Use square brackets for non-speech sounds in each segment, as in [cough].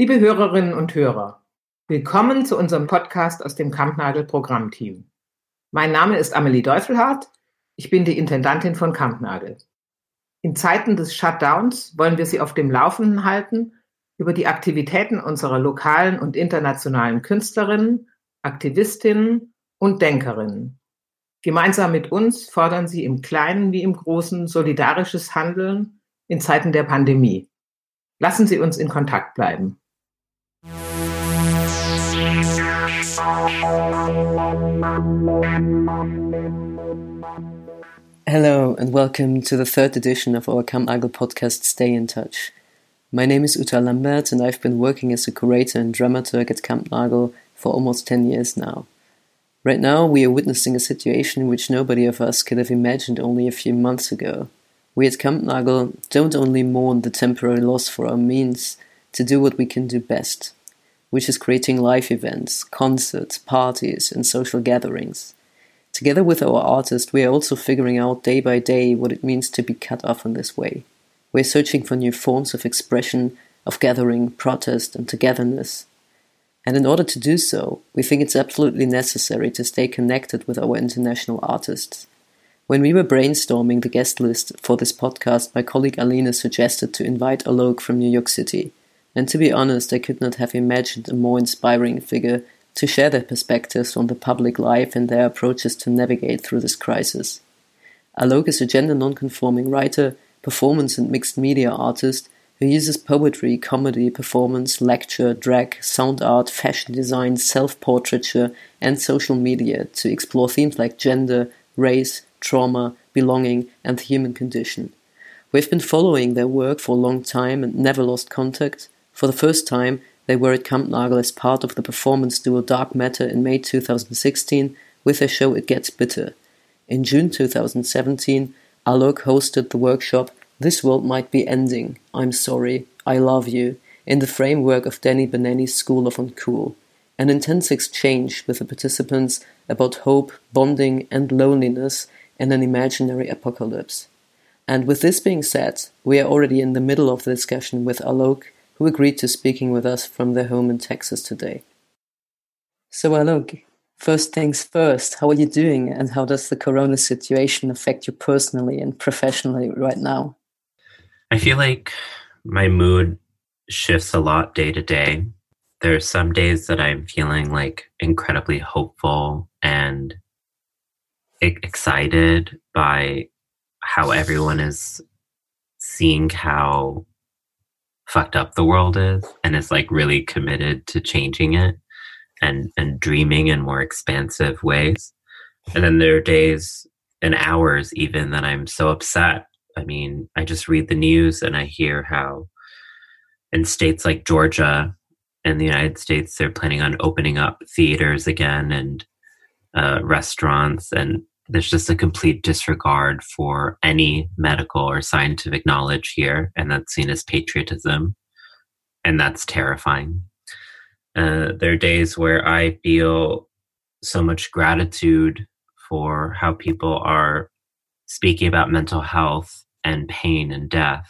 Liebe Hörerinnen und Hörer, willkommen zu unserem Podcast aus dem Kampnagel Programmteam. Mein Name ist Amelie Deufelhardt. Ich bin die Intendantin von Kampnagel. In Zeiten des Shutdowns wollen wir Sie auf dem Laufenden halten über die Aktivitäten unserer lokalen und internationalen Künstlerinnen, Aktivistinnen und Denkerinnen. Gemeinsam mit uns fordern sie im Kleinen wie im Großen solidarisches Handeln in Zeiten der Pandemie. Lassen Sie uns in Kontakt bleiben. Hello and welcome to the third edition of our Kampnagel podcast Stay in Touch. My name is Uta Lambertz and I've been working as a curator and dramaturg at Kampnagel for almost 10 years now. Right now, we are witnessing a situation which nobody of us could have imagined only a few months ago. We at Kampnagel don't only mourn the temporary loss for our means to do what we can do best, which is creating live events, concerts, parties, and social gatherings. Together with our artist, we are also figuring out day by day what it means to be cut off in this way. We're searching for new forms of expression, of gathering, protest, and togetherness. And in order to do so, we think it's absolutely necessary to stay connected with our international artists. When we were brainstorming the guest list for this podcast, my colleague Alina suggested to invite Alok from New York City. And to be honest, I could not have imagined a more inspiring figure to share their perspectives on the public life and their approaches to navigate through this crisis. Alok is a gender nonconforming writer, performance and mixed media artist who uses poetry, comedy, performance, lecture, drag, sound art, fashion design, self portraiture, and social media to explore themes like gender, race, trauma, belonging, and the human condition. We've been following their work for a long time and never lost contact. For the first time, they were at Kampnagel as part of the performance duo Dark Matter in May 2016 with their show It Gets Bitter. In June 2017, Alok hosted the workshop this world might be ending. I'm sorry. I love you. In the framework of Danny Benanni's School of Uncool. An intense exchange with the participants about hope, bonding, and loneliness in an imaginary apocalypse. And with this being said, we are already in the middle of the discussion with Alok, who agreed to speaking with us from their home in Texas today. So, Alok, first things first, how are you doing, and how does the corona situation affect you personally and professionally right now? I feel like my mood shifts a lot day to day. There are some days that I'm feeling like incredibly hopeful and excited by how everyone is seeing how fucked up the world is and is like really committed to changing it and and dreaming in more expansive ways. And then there are days and hours even that I'm so upset I mean, I just read the news and I hear how in states like Georgia in the United States, they're planning on opening up theaters again and uh, restaurants. And there's just a complete disregard for any medical or scientific knowledge here. And that's seen as patriotism. And that's terrifying. Uh, there are days where I feel so much gratitude for how people are speaking about mental health and pain and death,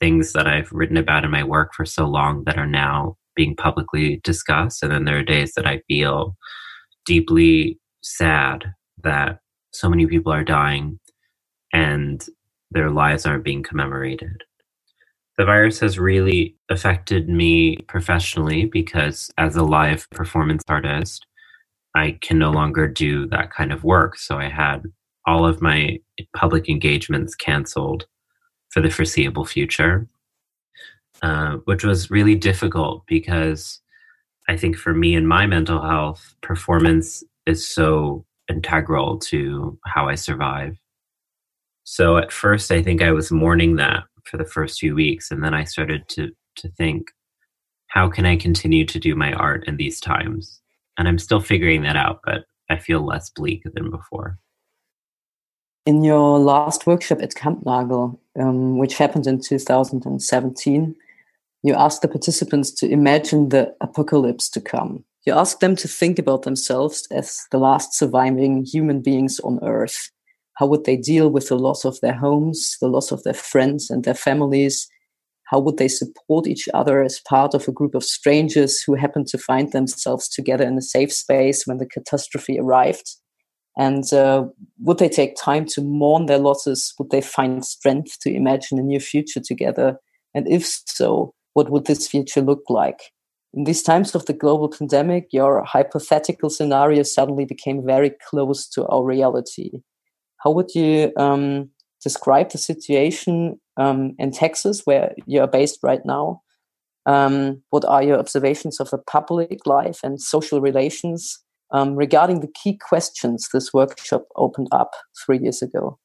things that I've written about in my work for so long that are now being publicly discussed. And then there are days that I feel deeply sad that so many people are dying and their lives aren't being commemorated. The virus has really affected me professionally because as a live performance artist, I can no longer do that kind of work. So I had all of my public engagements canceled for the foreseeable future, uh, which was really difficult because I think for me and my mental health, performance is so integral to how I survive. So at first, I think I was mourning that for the first few weeks, and then I started to to think, how can I continue to do my art in these times? And I'm still figuring that out, but I feel less bleak than before. In your last workshop at Kampnagel, um, which happened in 2017, you asked the participants to imagine the apocalypse to come. You ask them to think about themselves as the last surviving human beings on Earth. How would they deal with the loss of their homes, the loss of their friends and their families, how would they support each other as part of a group of strangers who happen to find themselves together in a safe space when the catastrophe arrived? And uh, would they take time to mourn their losses? Would they find strength to imagine a new future together? And if so, what would this future look like? In these times of the global pandemic, your hypothetical scenario suddenly became very close to our reality. How would you um, describe the situation um, in Texas, where you're based right now? Um, what are your observations of the public life and social relations um, regarding the key questions this workshop opened up three years ago?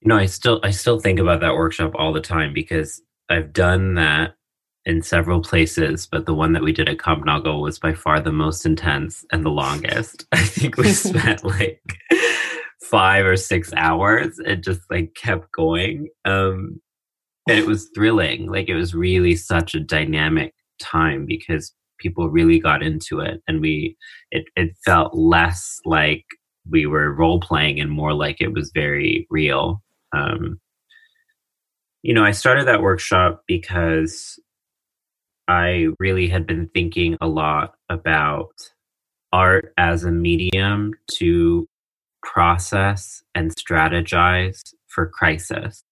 You know, I still I still think about that workshop all the time because I've done that in several places, but the one that we did at Kampnagel was by far the most intense and the longest. [laughs] I think we [laughs] spent like five or six hours. It just like kept going. Um, and it was thrilling. Like it was really such a dynamic time because people really got into it and we it, it felt less like we were role playing and more like it was very real. Um, you know, I started that workshop because I really had been thinking a lot about art as a medium to process and strategize for crisis.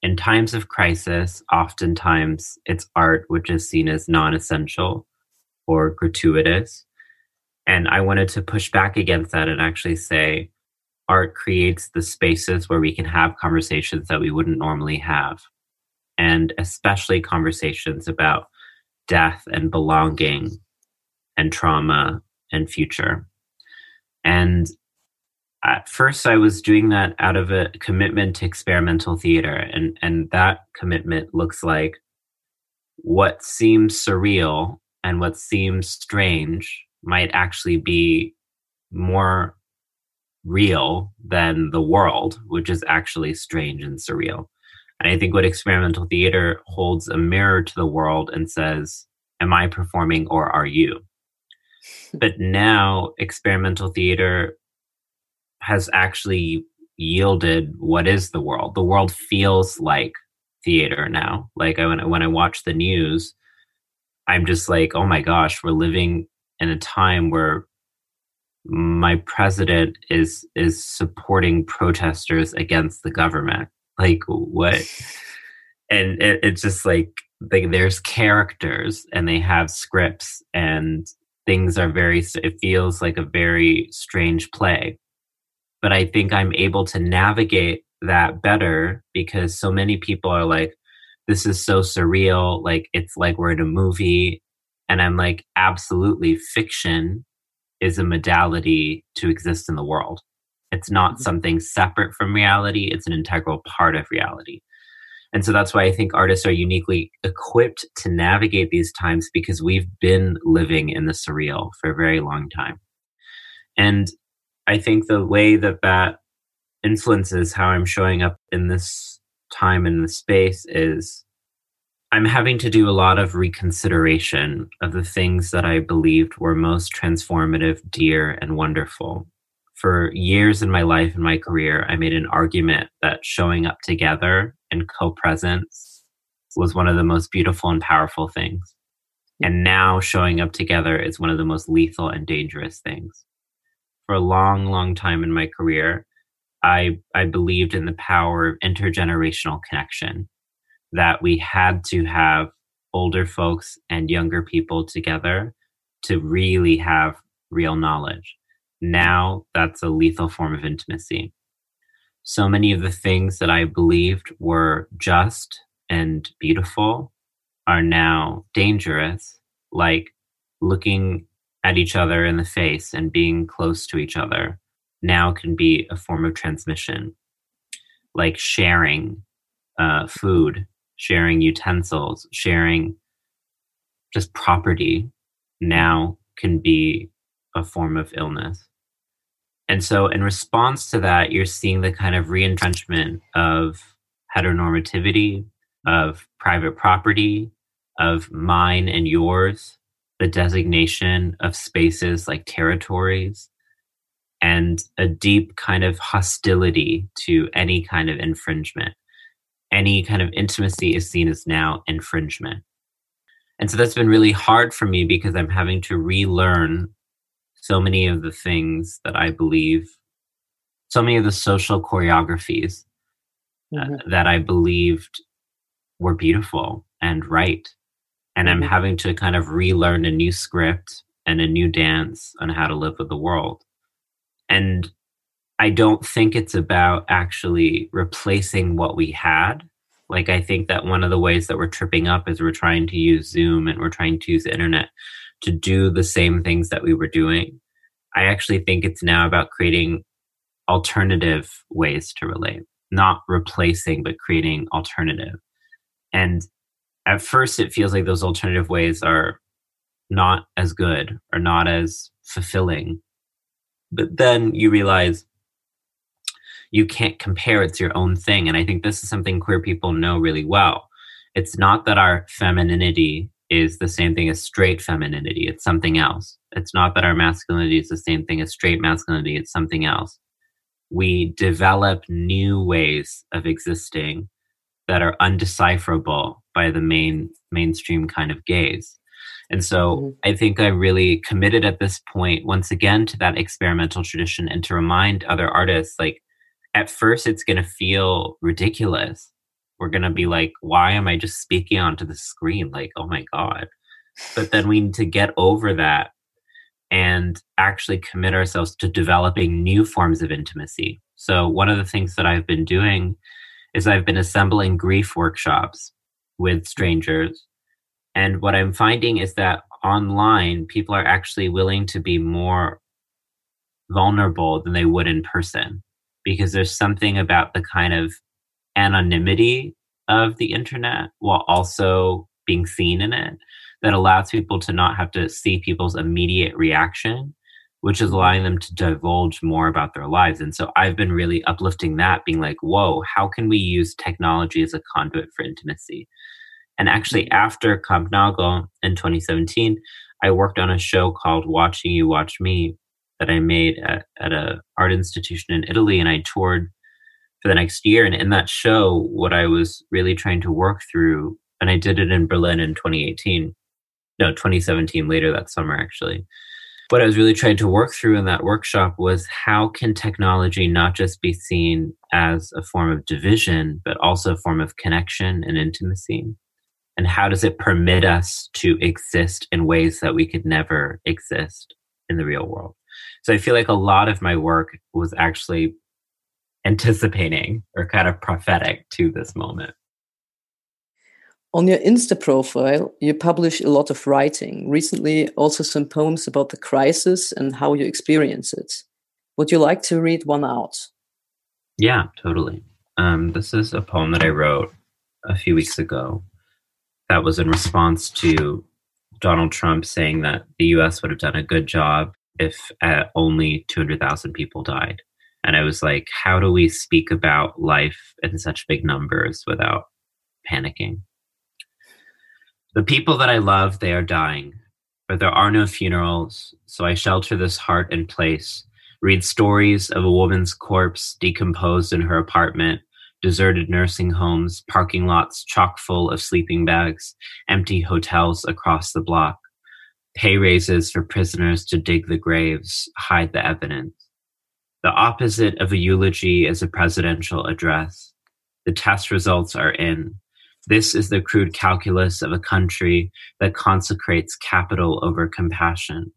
In times of crisis, oftentimes it's art which is seen as non essential or gratuitous. And I wanted to push back against that and actually say art creates the spaces where we can have conversations that we wouldn't normally have. And especially conversations about death and belonging and trauma and future. And at first I was doing that out of a commitment to experimental theater and and that commitment looks like what seems surreal and what seems strange might actually be more real than the world which is actually strange and surreal and I think what experimental theater holds a mirror to the world and says, Am I performing or are you? [laughs] but now experimental theater has actually yielded what is the world. The world feels like theater now. Like I, when, I, when I watch the news, I'm just like, oh my gosh, we're living in a time where my president is is supporting protesters against the government like what? And it, it's just like like there's characters and they have scripts and things are very it feels like a very strange play. But i think i'm able to navigate that better because so many people are like this is so surreal like it's like we're in a movie. And i'm like absolutely fiction is a modality to exist in the world it's not mm-hmm. something separate from reality, it's an integral part of reality. And so that's why I think artists are uniquely equipped to navigate these times because we've been living in the surreal for a very long time. And I think the way that that influences how I'm showing up in this time in the space is I'm having to do a lot of reconsideration of the things that I believed were most transformative, dear, and wonderful for years in my life and my career, I made an argument that showing up together and co presence was one of the most beautiful and powerful things. Hmm. And now showing up together is one of the most lethal and dangerous things. For a long, long time in my career, I, I believed in the power of intergenerational connection, that we had to have older folks and younger people together to really have real knowledge now that's a lethal form of intimacy. So many of the things that I believed were just and beautiful are now dangerous, like looking at each other in the face and being close to each other now can be a form of transmission, like sharing uh, food, sharing utensils, sharing just property now can be a form of illness. And so, in response to that, you're seeing the kind of reentrenchment of heteronormativity, of private property, of mine and yours, the designation of spaces like territories, and a deep kind of hostility to any kind of infringement. any kind of intimacy is seen as now infringement. And so that's been really hard for me because I'm having to relearn so many of the things that I believe, so many of the social choreographies uh, mm-hmm. uh, that I believed were beautiful and right. And mm-hmm. I'm having to kind of relearn a new script and a new dance on how to live with the world. And I don't think it's about actually replacing what we had. Like, I think that one of the ways that we're tripping up is we're trying to use Zoom and we're trying to use the internet to do the same things that we were doing. I actually think it's now about creating alternative ways to relate, not replacing, but creating alternative. And at first, it feels like those alternative ways are not as good or not as fulfilling. But then you realize you can't compare it's your own thing. And I think this is something queer people know really well. It's not that our femininity is the same thing as straight femininity, it's something else. It's not that our masculinity is the same thing as straight masculinity, it's something else. We develop new ways of existing that are undecipherable by the main mainstream kind of gaze. And so mm-hmm. I think I really committed at this point once again to that experimental tradition and to remind other artists like at first it's going to feel ridiculous. We're going to be like why am I just speaking onto the screen like oh my god. But then we need to get over that and actually commit ourselves to developing new forms of intimacy. So one of the things that I've been doing is I've been assembling grief workshops with strangers and what I'm finding is that online, people are actually willing to be more vulnerable than they would in person because there's something about the kind of anonymity of the internet while also being seen in it that allows people to not have to see people's immediate reaction which is allowing them to divulge more about their lives. And so i've been really uplifting that being like whoa how can we use technology as a conduit for intimacy? And actually, mm-hmm. after Kampnagel in 2017, I worked on a show called Watching You Watch Me that I made at, at a art institution in Italy, and I toured for the next year. And in that show, what I was really trying to work through, and I did it in Berlin in 2018, no, 2017, later that summer actually. What I was really trying to work through in that workshop was how can technology not just be seen as a form of division, but also a form of connection and intimacy? and how does it permit us to exist in ways that we could never exist in the real world so i feel like a lot of my work was actually anticipating or kind of prophetic to this moment? On your insta profile you publish a lot of writing. Recently also some poems about the crisis and how you experience it. Would you like to read one out? Yeah totally. Um, this is a poem that i wrote a few weeks ago that was in response to Donald Trump saying that the US would have done a good job if uh, only 200,000 people died. And I was like, how do we speak about life in such big numbers without panicking? The people that I love, they are dying, but there are no funerals, so I shelter this heart in place, read stories of a woman's corpse decomposed in her apartment deserted nursing homes, parking lots chock full of sleeping bags, empty hotels across the block, pay raises for prisoners to dig the graves, hide the evidence. The opposite of a eulogy is a presidential address. The test results are in. This is the crude calculus of a country that consecrates capital over compassion.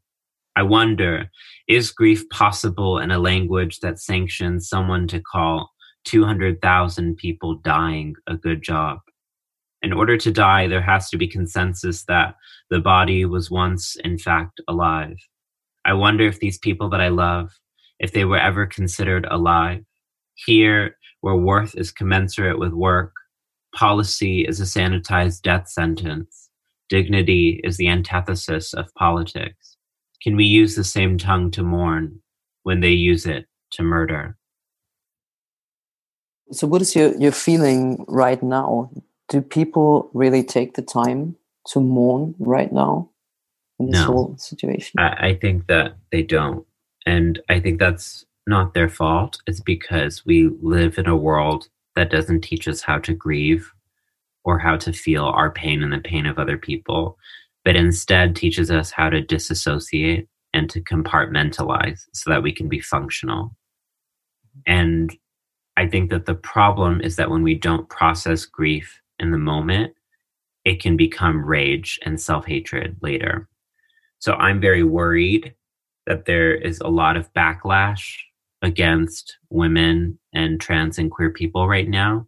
I wonder, is grief possible in a language that sanctions someone to call 200,000 people dying a good job. In order to die, there has to be consensus that the body was once, in fact, alive. I wonder if these people that I love, if they were ever considered alive. Here, where worth is commensurate with work, policy is a sanitized death sentence, dignity is the antithesis of politics. Can we use the same tongue to mourn when they use it to murder? So, what is your, your feeling right now? Do people really take the time to mourn right now in this no. whole situation? I, I think that they don't. And I think that's not their fault. It's because we live in a world that doesn't teach us how to grieve or how to feel our pain and the pain of other people, but instead teaches us how to disassociate and to compartmentalize so that we can be functional. And I think that the problem is that when we don't process grief in the moment, it can become rage and self hatred later. So I'm very worried that there is a lot of backlash against women and trans and queer people right now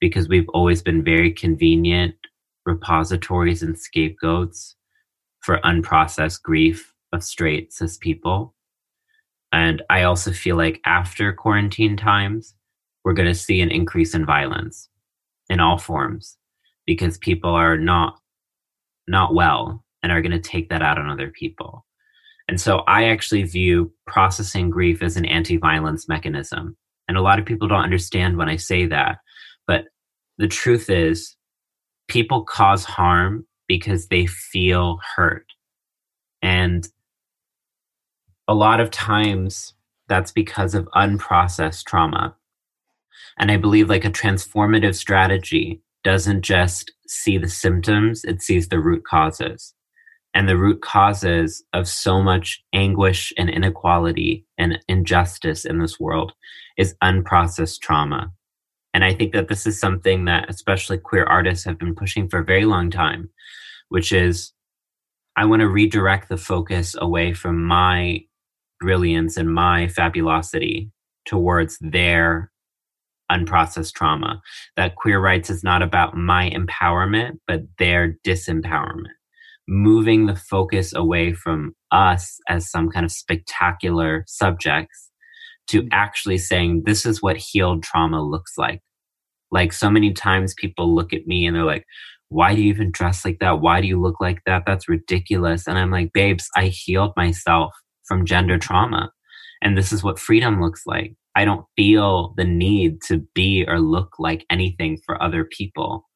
because we've always been very convenient repositories and scapegoats for unprocessed grief of straight cis people. And I also feel like after quarantine times, we're going to see an increase in violence in all forms because people are not not well and are going to take that out on other people. And so I actually view processing grief as an anti-violence mechanism. And a lot of people don't understand when I say that, but the truth is people cause harm because they feel hurt. And a lot of times that's because of unprocessed trauma. And I believe like a transformative strategy doesn't just see the symptoms, it sees the root causes. And the root causes of so much anguish and inequality and injustice in this world is unprocessed trauma. And I think that this is something that especially queer artists have been pushing for a very long time, which is I want to redirect the focus away from my brilliance and my fabulosity towards their unprocessed trauma. That queer rights is not about my empowerment, but their disempowerment. Moving the focus away from us as some kind of spectacular subjects to mm. actually saying, this is what healed trauma looks like. Like so many times people look at me and they're like, why do you even dress like that? Why do you look like that? That's ridiculous. And I'm like, babes, I healed myself from gender trauma. And this is what freedom looks like. I don't feel the need to be or look like anything for other people.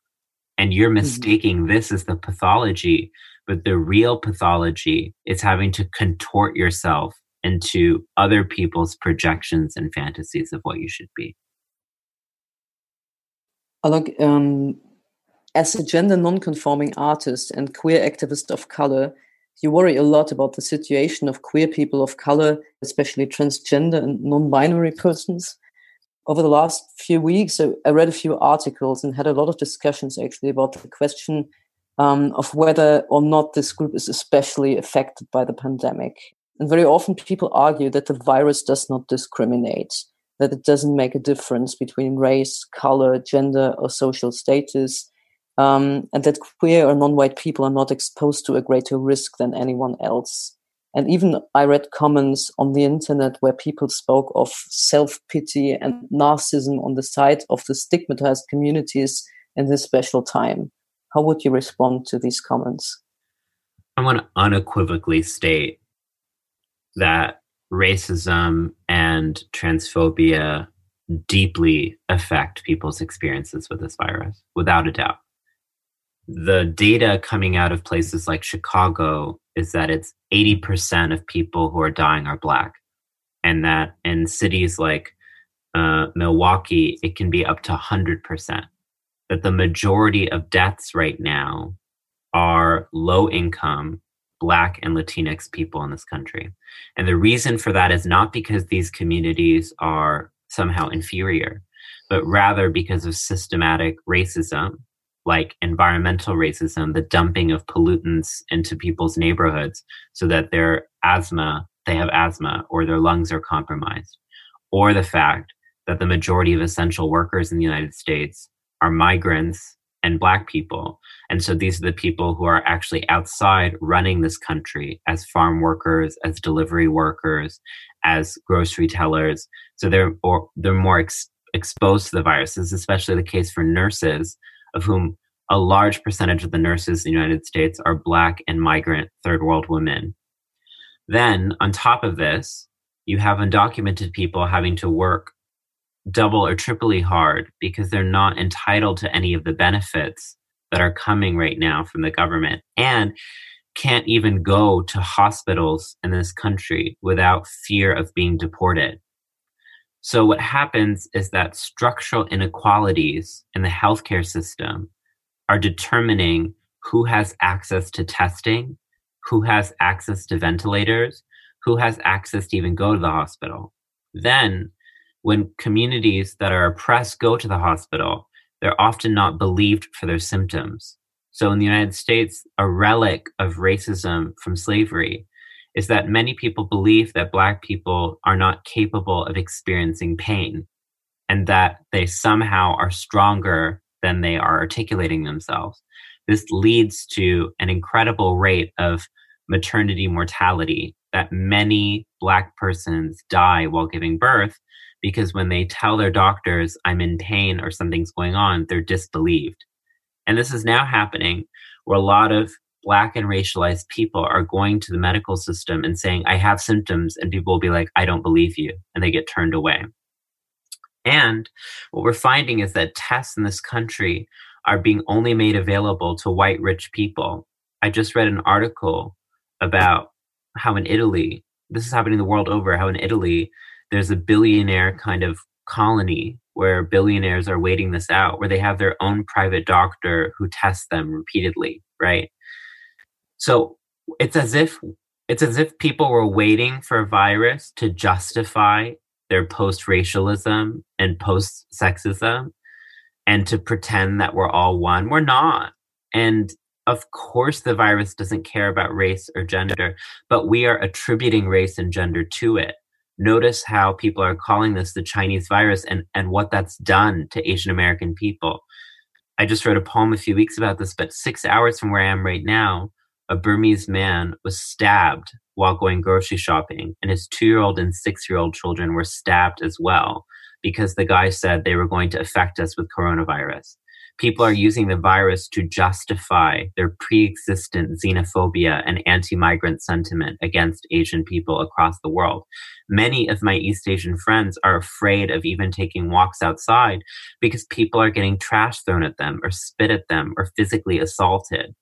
And you're mm-hmm. mistaking mm-hmm. this as the pathology, but the real pathology is having to contort yourself into other people's projections and fantasies of what you should be. Look, um, as a gender non-conforming artist and queer activist of color, you worry a lot about the situation of queer people of color, especially transgender and non-binary persons. Over the last few weeks, I read a few articles and had a lot of discussions actually about the question um, of whether or not this group is especially affected by the pandemic. And very often people argue that the virus does not discriminate that it doesn't make a difference between race, color, gender, or social status, um, and that queer or non white people are not exposed to a greater risk than anyone else. And even I read comments on the internet where people spoke of self pity and narcissism on the side of the stigmatized communities in this special time. How would you respond to these comments? I want to unequivocally state that racism and transphobia deeply affect people's experiences with this virus, without a doubt. The data coming out of places like Chicago is that it's 80% of people who are dying are Black. And that in cities like uh, Milwaukee, it can be up to 100%. That the majority of deaths right now are low income Black and Latinx people in this country. And the reason for that is not because these communities are somehow inferior, but rather because of systematic racism, like environmental racism, the dumping of pollutants into people's neighborhoods so that their asthma, they have asthma or their lungs are compromised, or the fact that the majority of essential workers in the United States are migrants and black people. And so these are the people who are actually outside running this country as farm workers, as delivery workers, as grocery tellers. So they're or they're more ex- exposed to the virus. This is especially the case for nurses, of whom a large percentage of the nurses in the United States are black and migrant third world women. Then on top of this, you have undocumented people having to work double or triply hard because they're not entitled to any of the benefits that are coming right now from the government and can't even go to hospitals in this country without fear of being deported. So, what happens is that structural inequalities in the healthcare system are determining who has access to testing, who has access to ventilators, who has access to even go to the hospital. Then, when communities that are oppressed go to the hospital, they're often not believed for their symptoms. So, in the United States, a relic of racism from slavery is that many people believe that Black people are not capable of experiencing pain and that they somehow are stronger than they are articulating themselves. This leads to an incredible rate of maternity mortality that many Black persons die while giving birth because when they tell their doctors, I'm in pain or something's going on, they're disbelieved. And this is now happening where a lot of black and racialized people are going to the medical system and saying, I have symptoms, and people will be like, I don't believe you, and they get turned away. And what we're finding is that tests in this country are being only made available to white rich people. I just read an article about how in Italy, this is happening the world over, how in Italy, there's a billionaire kind of colony where billionaires are waiting this out, where they have their own private doctor who tests them repeatedly, right? So it's as if it's as if people were waiting for a virus to justify their post-racialism and post-sexism and to pretend that we're all one. We're not. And of course the virus doesn't care about race or gender, but we are attributing race and gender to it. Notice how people are calling this the Chinese virus and, and what that's done to Asian American people. I just wrote a poem a few weeks about this, but six hours from where I am right now, a Burmese man was stabbed while going grocery shopping, and his two year old and six year old children were stabbed as well because the guy said they were going to affect us with coronavirus. People are using the virus to justify their pre existent xenophobia and anti migrant sentiment against Asian people across the world. Many of my East Asian friends are afraid of even taking walks outside because people are getting trash thrown at them or spit at them or physically assaulted.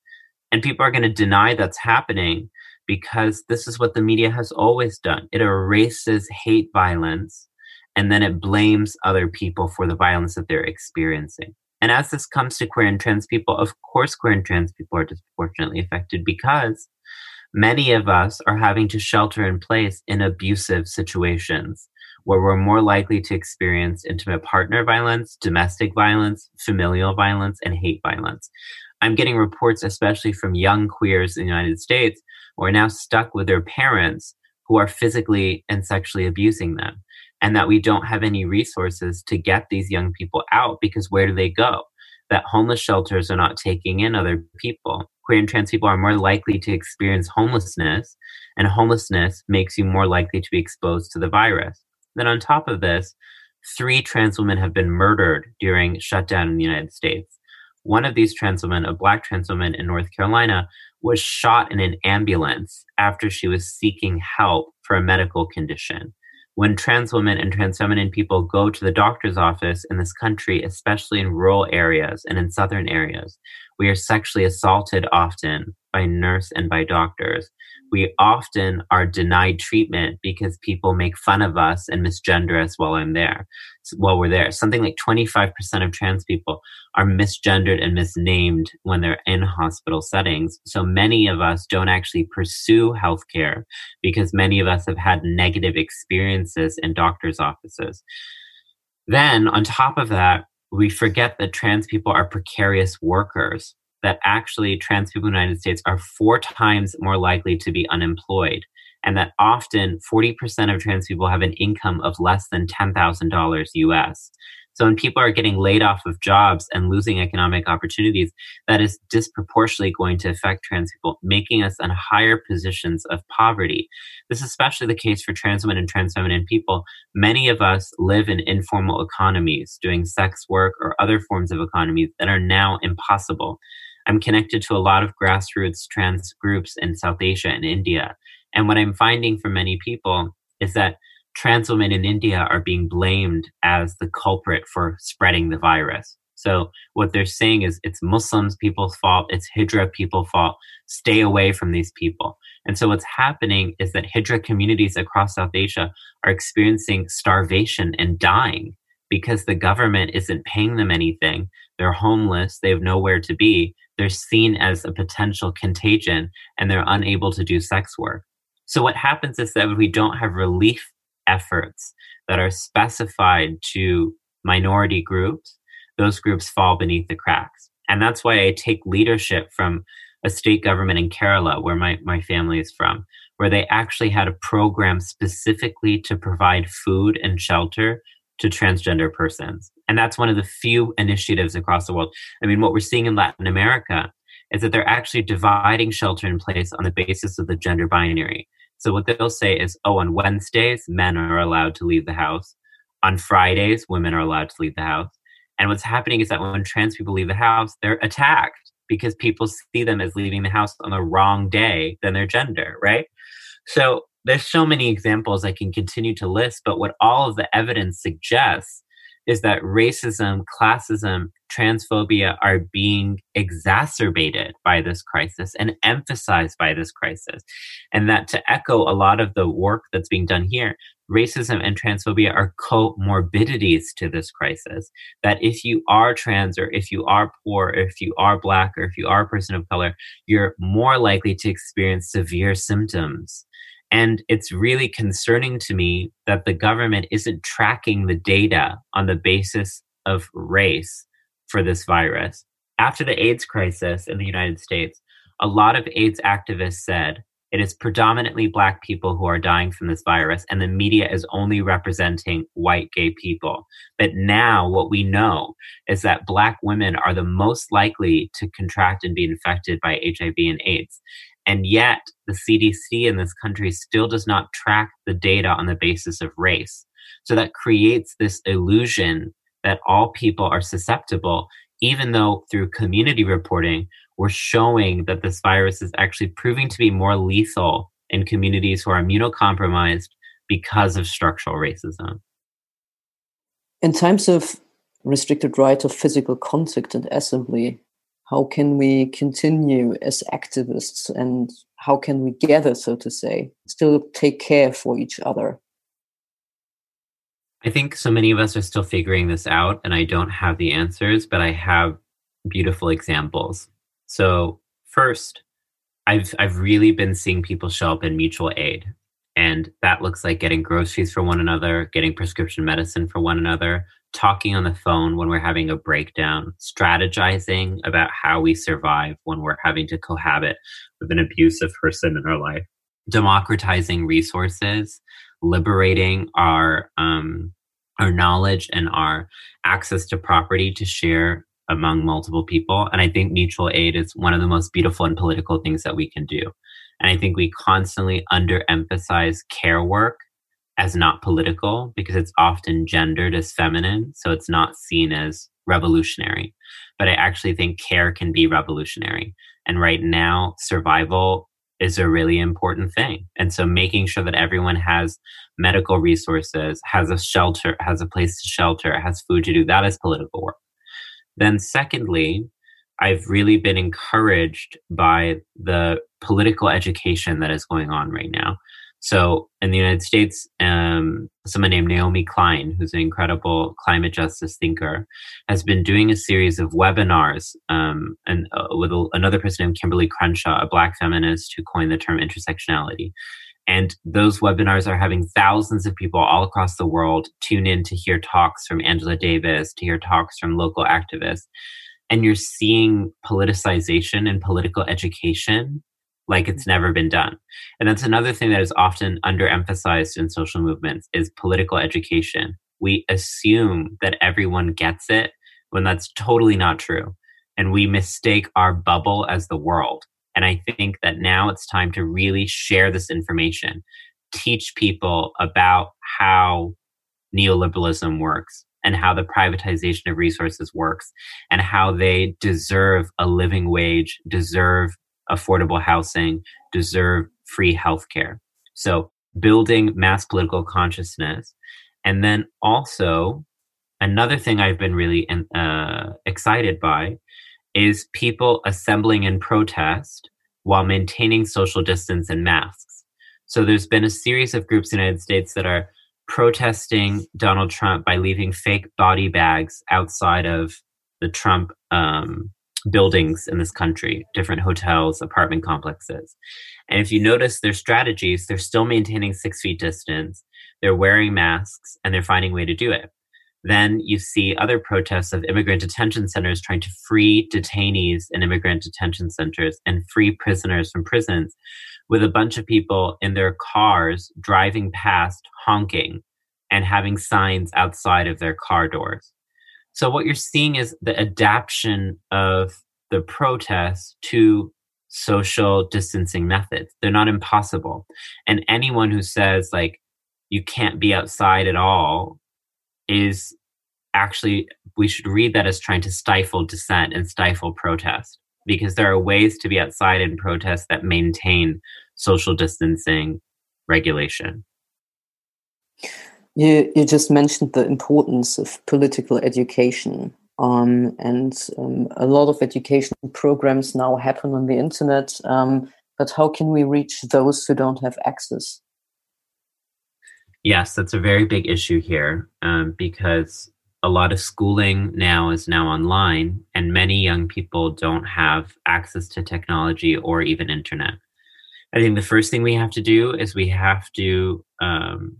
And people are going to deny that's happening because this is what the media has always done. It erases hate violence and then it blames other people for the violence that they're experiencing. And as this comes to queer and trans people, of course, queer and trans people are disproportionately affected because many of us are having to shelter in place in abusive situations where we're more likely to experience intimate partner violence, domestic violence, familial violence, and hate violence. I'm getting reports, especially from young queers in the United States, who are now stuck with their parents who are physically and sexually abusing them, and that we don't have any resources to get these young people out because where do they go? That homeless shelters are not taking in other people. Queer and trans people are more likely to experience homelessness, and homelessness makes you more likely to be exposed to the virus. Then, on top of this, three trans women have been murdered during shutdown in the United States. One of these trans women, a black trans woman in North Carolina, was shot in an ambulance after she was seeking help for a medical condition. When trans women and trans feminine people go to the doctor's office in this country, especially in rural areas and in southern areas, we are sexually assaulted often by nurse and by doctors we often are denied treatment because people make fun of us and misgender us while I'm there, while we're there. Something like 25% of trans people are misgendered and misnamed when they're in hospital settings. So many of us don't actually pursue healthcare because many of us have had negative experiences in doctor's offices. Then, on top of that, we forget that trans people are precarious workers that actually trans people in the United States are four times more likely to be unemployed, and that often 40% of trans people have an income of less than $10,000 US. So when people are getting laid off of jobs and losing economic opportunities, that is disproportionately going to affect trans people, making us in higher positions of poverty. This is especially the case for trans women and trans feminine people. Many of us live in informal economies, doing sex work or other forms of economies that are now impossible. I'm connected to a lot of grassroots trans groups in South Asia and India. And what I'm finding for many people is that trans women in India are being blamed as the culprit for spreading the virus. So what they're saying is it's Muslims people's fault, it's Hijra people's fault. Stay away from these people. And so what's happening is that Hijra communities across South Asia are experiencing starvation and dying because the government isn't paying them anything. They're homeless, they have nowhere to be. They're seen as a potential contagion and they're unable to do sex work. So what happens is that if we don't have relief efforts that are specified to minority groups, those groups fall beneath the cracks. And that's why I take leadership from a state government in Kerala, where my, my family is from, where they actually had a program specifically to provide food and shelter to transgender persons. And that's one of the few initiatives across the world. I mean, what we're seeing in Latin America is that they're actually dividing shelter in place on the basis of the gender binary. So what they'll say is, oh, on Wednesdays, men are allowed to leave the house. On Fridays, women are allowed to leave the house. And what's happening is that when trans people leave the house, they're attacked because people see them as leaving the house on the wrong day than their gender, right? So there's so many examples I can continue to list, but what all of the evidence suggests is that racism, classism, transphobia are being exacerbated by this crisis and emphasized by this crisis. And that to echo a lot of the work that's being done here, racism and transphobia are comorbidities to this crisis. That if you are trans or if you are poor, or if you are black or if you are a person of color, you're more likely to experience severe symptoms and it's really concerning to me that the government isn't tracking the data on the basis of race for this virus. After the AIDS crisis in the United States, a lot of AIDS activists said it is predominantly Black people who are dying from this virus, and the media is only representing white gay people. But now, what we know is that Black women are the most likely to contract and be infected by HIV and AIDS. And yet, the CDC in this country still does not track the data on the basis of race. So that creates this illusion that all people are susceptible, even though through community reporting, we're showing that this virus is actually proving to be more lethal in communities who are immunocompromised because of structural racism. In times of restricted right of physical contact and assembly, how can we continue as activists and how can we gather so to say still take care for each other? I think so many of us are still figuring this out and i don't have the answers but i have beautiful examples. So first i've i've really been seeing people show up in mutual aid and that looks like getting groceries for one another getting prescription medicine for one another talking on the phone when we're having a breakdown, strategizing about how we survive when we're having to cohabit with an abusive person in our life, democratizing resources, liberating our um, our knowledge and our access to property to share among multiple people. And I think mutual aid is one of the most beautiful and political things that we can do. And I think we constantly underemphasize care work as not political because it's often gendered as feminine. So it's not seen as revolutionary. But I actually think care can be revolutionary. And right now, survival is a really important thing. And so making sure that everyone has medical resources, has a shelter, has a place to shelter, has food to do, that is political work. Then, secondly, I've really been encouraged by the political education that is going on right now. So in the United States, um, someone named Naomi Klein, who's an incredible climate justice thinker, has been doing a series of webinars um, and uh, with a, another person named Kimberlé Crenshaw, a Black feminist who coined the term intersectionality. And those webinars are having thousands of people all across the world tune in to hear talks from Angela Davis, to hear talks from local activists. And you're seeing politicization and political education like it's mm-hmm. never been done. And that's another thing that is often underemphasized in social movements is political education. We assume that everyone gets it when that's totally not true. And we mistake our bubble as the world. And I think that now it's time to really share this information, teach people about how neoliberalism works and how the privatization of resources works and how they deserve a living wage, deserve affordable housing, deserve free healthcare. So building mass political consciousness. And then also another thing I've been really uh, excited by is people assembling in protest while maintaining social distance and masks. So there's been a series of groups in the United States that are protesting Donald Trump by leaving fake body bags outside of the Trump um, buildings in this country, different hotels, apartment complexes. And if you notice their strategies, they're still maintaining six feet distance, they're wearing masks, and they're finding a way to do it. Then you see other protests of immigrant detention centers trying to free detainees in immigrant detention centers and free prisoners from prisons with a bunch of people in their cars driving past honking and having signs outside of their car doors. So what you're seeing is the adaptation of the protests to social distancing methods. They're not impossible. And anyone who says like you can't be outside at all is actually we should read that as trying to stifle dissent and stifle protest because there are ways to be outside and protest that maintain social distancing regulation. You, you just mentioned the importance of political education. Um, and um, a lot of education programs now happen on the internet. Um, but how can we reach those who don't have access? Yes, that's a very big issue here um, because a lot of schooling now is now online, and many young people don't have access to technology or even internet. I think the first thing we have to do is we have to um,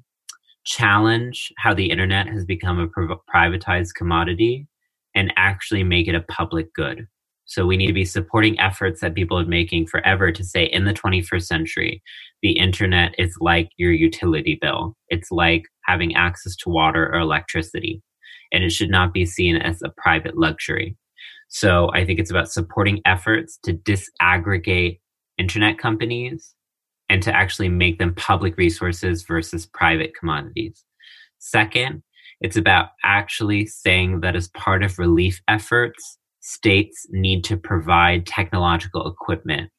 challenge how the internet has become a privatized commodity and actually make it a public good. So we need to be supporting efforts that people been making forever to say in the 21st century, the internet is like your utility bill. It's like having access to water or electricity. And it should not be seen as a private luxury. So I think it's about supporting efforts to disaggregate internet companies and to actually make them public resources versus private commodities. Second, it's about actually saying that as part of relief efforts, states need to provide technological equipment,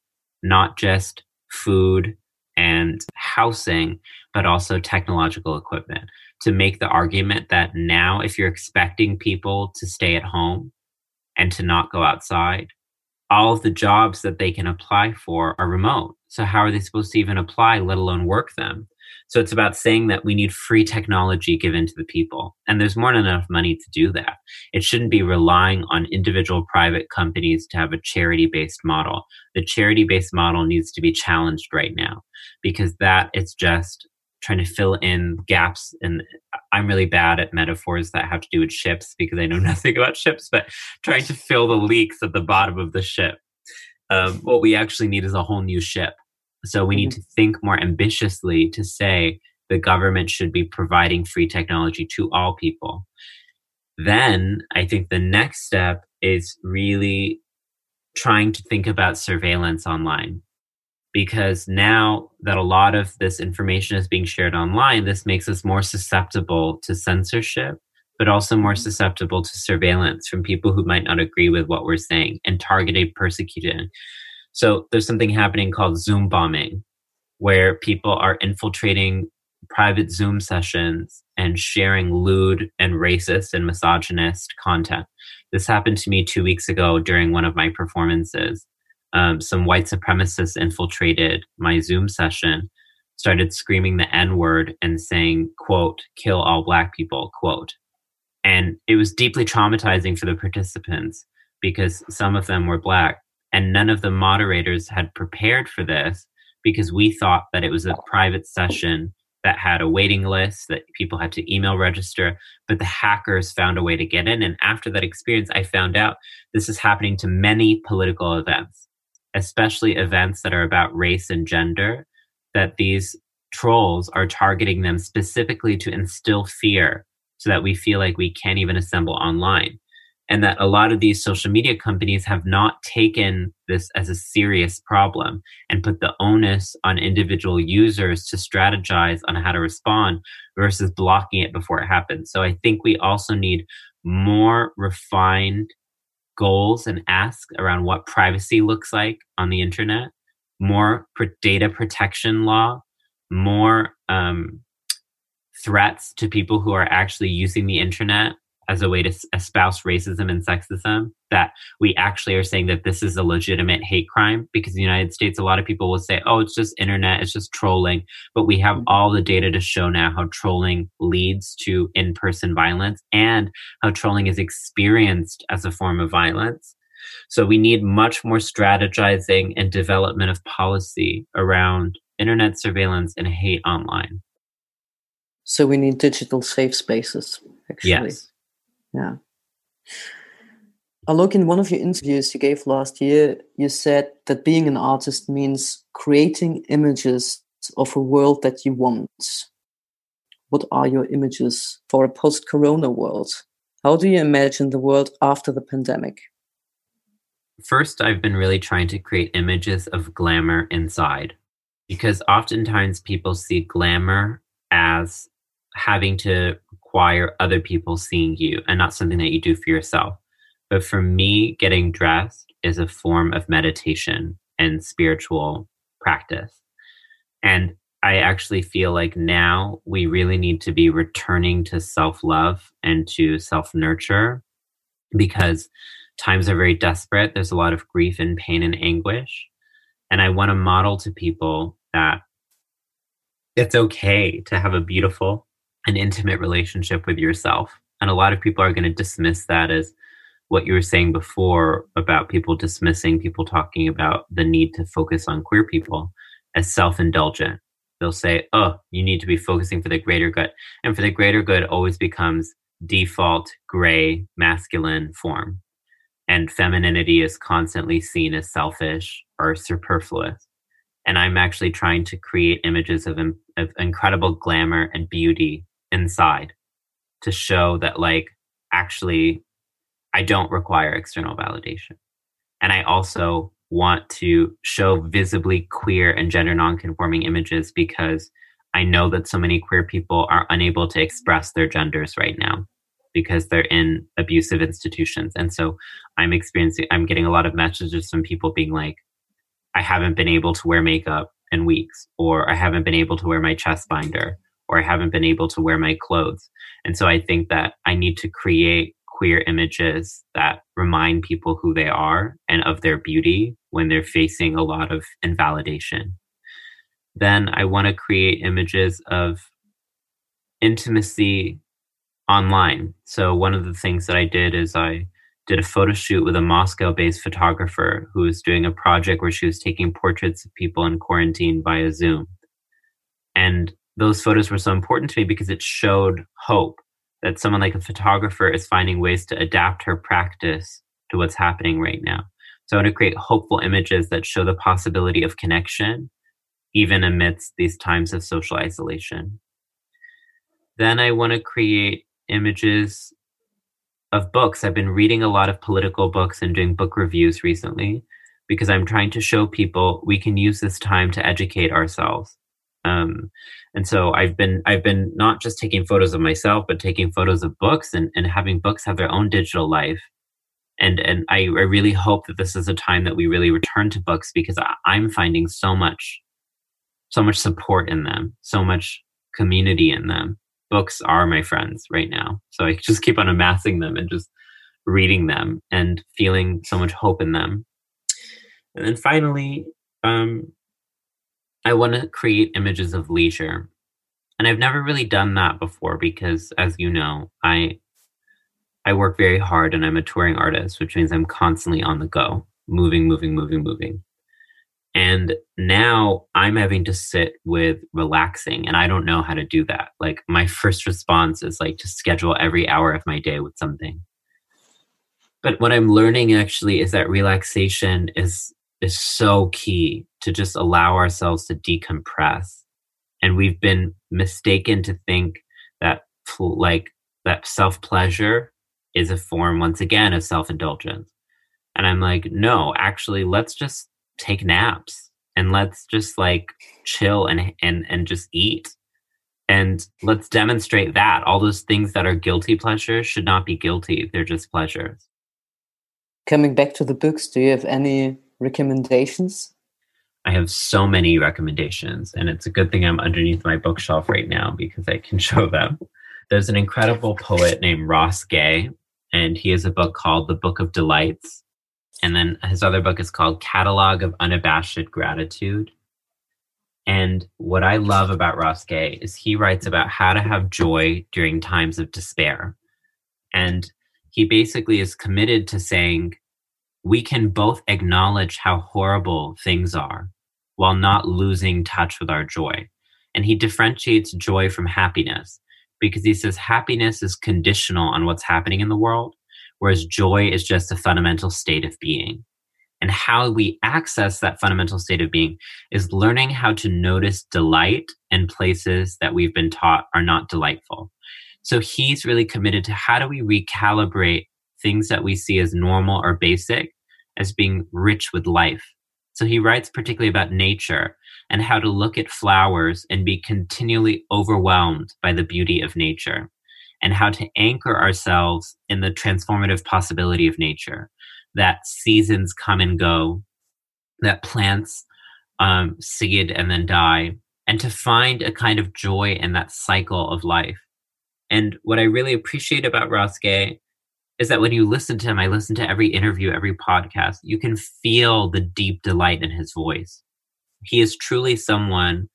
not just food and housing, but also technological equipment. To make the argument that now, if you're expecting people to stay at home and to not go outside, all of the jobs that they can apply for are remote. So how are they supposed to even apply, let alone work them? So it's about saying that we need free technology given to the people. And there's more than enough money to do that. It shouldn't be relying on individual private companies to have a charity based model. The charity based model needs to be challenged right now because that is just trying to fill in gaps and i'm really bad at metaphors that have to do with ships because i know [laughs] nothing about ships but trying to fill the leaks at the bottom of the ship um, what we actually need is a whole new ship so we need mm-hmm. to think more ambitiously to say the government should be providing free technology to all people then i think the next step is really trying to think about surveillance online because now that a lot of this information is being shared online, this makes us more susceptible to censorship, but also more mm-hmm. susceptible to surveillance from people who might not agree with what we're saying and targeted, persecuted. So there's something happening called Zoom bombing, where people are infiltrating private Zoom sessions and sharing lewd and racist and misogynist content. This happened to me two weeks ago during one of my performances um, some white supremacists infiltrated my Zoom session, started screaming the N word and saying, quote, kill all black people, quote. And it was deeply traumatizing for the participants because some of them were black. And none of the moderators had prepared for this because we thought that it was a private session that had a waiting list that people had to email register, but the hackers found a way to get in. And after that experience, I found out this is happening to many political events especially events that are about race and gender, that these trolls are targeting them specifically to instill fear so that we feel like we can't even assemble online. And that a lot of these social media companies have not taken this as a serious problem and put the onus on individual users to strategize on how to respond versus blocking it before it happens. So I think we also need more refined goals and ask around what privacy looks like on the internet, more data protection law, more um, threats to people who are actually using the internet as a way to espouse racism and sexism that we actually are saying that this is a legitimate hate crime because in the United States a lot of people will say oh it's just internet it's just trolling. But we have mm-hmm. all the data to show now how trolling leads to in-person violence and how trolling is experienced as a form of violence. So we need much more strategizing and development of policy around internet surveillance and hate online. So we need digital safe spaces actually. Yes yeah. I look in one of your interviews you gave last year, you said that being an artist means creating images of a world that you want. What are your images for a post corona world? How do you imagine the world after the pandemic? First, I've been really trying to create images of glamour inside because oftentimes people see glamour as having to require other people seeing you and not something that you do for yourself. But for me, getting dressed is a form of meditation and spiritual practice. And I actually feel like now we really need to be returning to self love and to self nurture because times are very desperate. There's a lot of grief and pain and anguish. And I want to model to people that it's okay to have a beautiful an intimate relationship with yourself. And a lot of people are going to dismiss that as what you were saying before about people dismissing people talking about the need to focus on queer people as self indulgent. They'll say, oh, you need to be focusing for the greater good. And for the greater good always becomes default gray masculine form. And femininity is constantly seen as selfish or superfluous. And I'm actually trying to create images of, of incredible glamour and beauty inside to show that like actually I don't require external validation. And I also want to show visibly queer and gender nonconforming images because I know that so many queer people are unable to express their genders right now because they're in abusive institutions. And so I'm experiencing, I'm getting a lot of messages from people being like, I haven't been able to wear makeup in weeks, or I haven't been able to wear my chest binder, or I haven't been able to wear my clothes. And so I think that I need to create queer images that remind people who they are and of their beauty when they're facing a lot of invalidation. Then I want to create images of intimacy online. So one of the things that I did is I did a photo shoot with a Moscow based photographer who was doing a project where she was taking portraits of people in quarantine via Zoom. And those photos were so important to me because it showed hope that someone like a photographer is finding ways to adapt her practice to what's happening right now. So I want to create hopeful images that show the possibility of connection, even amidst these times of social isolation. Then I want to create images of books. I've been reading a lot of political books and doing book reviews recently because I'm trying to show people we can use this time to educate ourselves. Um, and so I've been I've been not just taking photos of myself, but taking photos of books and, and having books have their own digital life. And and I, I really hope that this is a time that we really return to books because I, I'm finding so much so much support in them, so much community in them. Books are my friends right now. So I just keep on amassing them and just reading them and feeling so much hope in them. And then finally, um, I want to create images of leisure. And I've never really done that before because as you know, I I work very hard and I'm a touring artist, which means I'm constantly on the go, moving, moving, moving, moving. And now I'm having to sit with relaxing and I don't know how to do that. Like my [laughs] first response is like to schedule every hour of my day with something. But what I'm learning actually is that relaxation is is so key to just allow ourselves to decompress. And we've been mistaken to think that like that self pleasure is a form once again of self indulgence. And I'm like, no, actually, let's just take naps and let's just like chill and and and just eat and let's demonstrate that all those things that are guilty pleasures should not be guilty they're just pleasures coming back to the books do you have any recommendations? I have so many recommendations, and it's a good thing I'm underneath my bookshelf right now because I can [laughs] show them. there's an incredible poet named Ross Gay, and he has a book called The Book of Delights. And then his other book is called Catalog of Unabashed Gratitude. And what I love about Ross Gay is he writes about how to have joy during times of despair. And he basically is committed to saying we can both acknowledge how horrible things are while not losing touch with our joy. And he differentiates joy from happiness because he says happiness is conditional on what's happening in the world, whereas joy is just a fundamental state of being. And how we access that fundamental state of being is learning how to notice delight in places that we've been taught are not delightful. So he's really committed to how do we recalibrate things that we see as normal or basic as being rich with life. So he writes particularly about nature and how to look at flowers and be continually overwhelmed by the beauty of nature and how to anchor ourselves in the transformative possibility of nature that seasons come and go, that plants um, seed and then die, and to find a kind of joy in that cycle of life. And what I really appreciate about Gay is that when you listen to him, I listen to every interview, every podcast, you can feel the deep delight in his voice. He is truly someone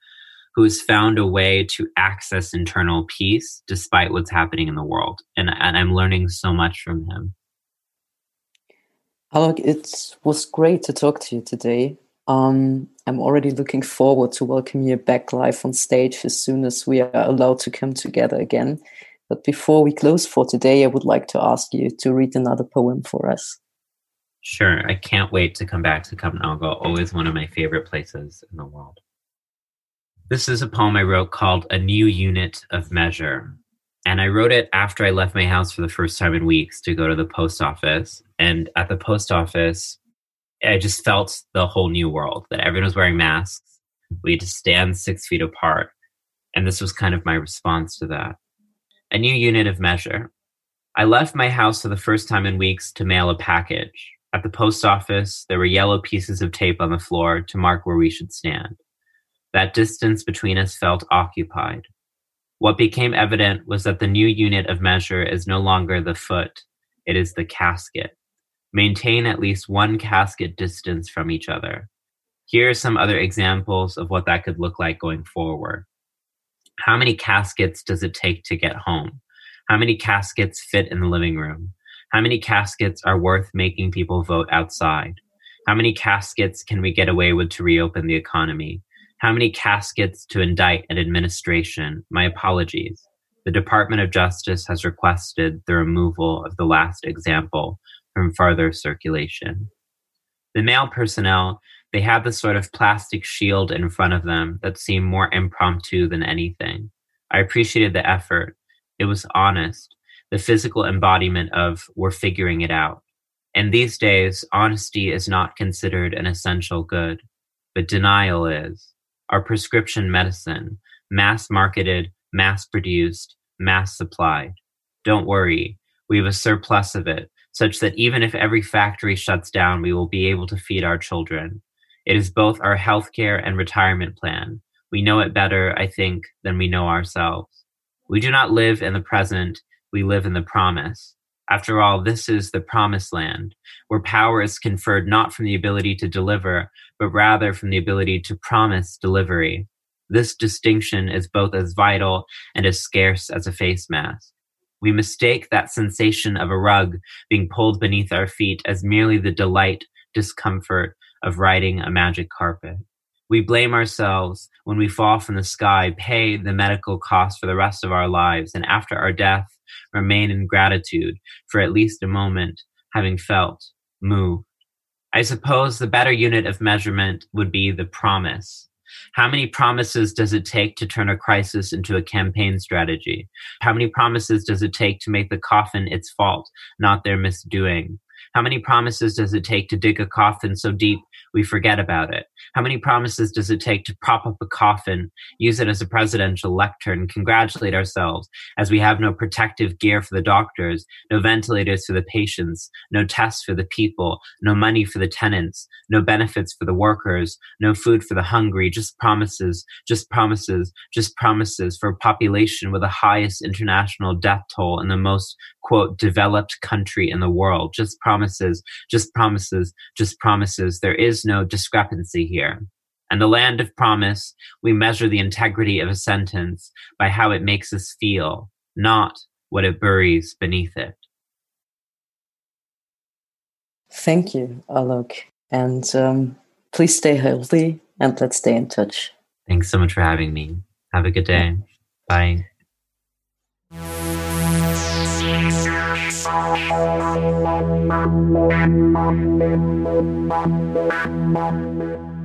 who has found a way to access internal peace despite what's happening in the world. And, and I'm learning so much from him. Alok, it was great to talk to you today. Um, I'm already looking forward to welcome you back live on stage as soon as we are allowed to come together again. But before we close for today, I would like to ask you to read another poem for us. Sure. I can't wait to come back to Copenhagen, always one of my favorite places in the world. This is a poem I wrote called A New Unit of Measure. And I wrote it after I left my house for the first time in weeks to go to the post office. And at the post office, I just felt the whole new world that everyone was wearing masks. We had to stand six feet apart. And this was kind of my response to that. A new unit of measure. I left my house for the first time in weeks to mail a package. At the post office, there were yellow pieces of tape on the floor to mark where we should stand. That distance between us felt occupied. What became evident was that the new unit of measure is no longer the foot, it is the casket. Maintain at least one casket distance from each other. Here are some other examples of what that could look like going forward. How many caskets does it take to get home? How many caskets fit in the living room? How many caskets are worth making people vote outside? How many caskets can we get away with to reopen the economy? How many caskets to indict an administration? My apologies. The Department of Justice has requested the removal of the last example from further circulation. The mail personnel, they had the sort of plastic shield in front of them that seemed more impromptu than anything. I appreciated the effort. It was honest, the physical embodiment of we're figuring it out. And these days, honesty is not considered an essential good, but denial is Our prescription medicine, mass marketed, mass produced, mass supplied. Don't worry, we have a surplus of it, such that even if every factory shuts down, we will be able to feed our children. It is both our healthcare and retirement plan. We know it better, I think, than we know ourselves. We do not live in the present, we live in the promise. After all, this is the promised land, where power is conferred not from the ability to deliver, but rather from the ability to promise delivery. This distinction is both as vital and as scarce as a face mask. We mistake that sensation of a rug being pulled beneath our feet as merely the delight, discomfort of riding a magic carpet. We blame ourselves when we fall from the sky, pay the medical cost for the rest of our lives, and after our death, remain in gratitude for at least a moment having felt, moved. I suppose the better unit of measurement would be the promise. How many promises does it take to turn a crisis into a campaign strategy? How many promises does it take to make the coffin its fault, not their misdoing? How many promises does it take to dig a coffin so deep we forget about it. How many promises does it take to prop up a coffin, use it as a presidential lectern, and congratulate ourselves as we have no protective gear for the doctors, no ventilators for the patients, no tests for the people, no money for the tenants, no benefits for the workers, no food for the hungry, just promises, just promises, just promises for a population with the highest international death toll and the most, quote, developed country in the world. Just promises, just promises, just promises. There is no discrepancy here. And the land of promise, we measure the integrity of a sentence by how it makes us feel, not what it buries beneath it. Thank you, Alok. And um, please stay healthy and let's stay in touch. Thanks so much for having me. Have a good day. Bye. Thank you.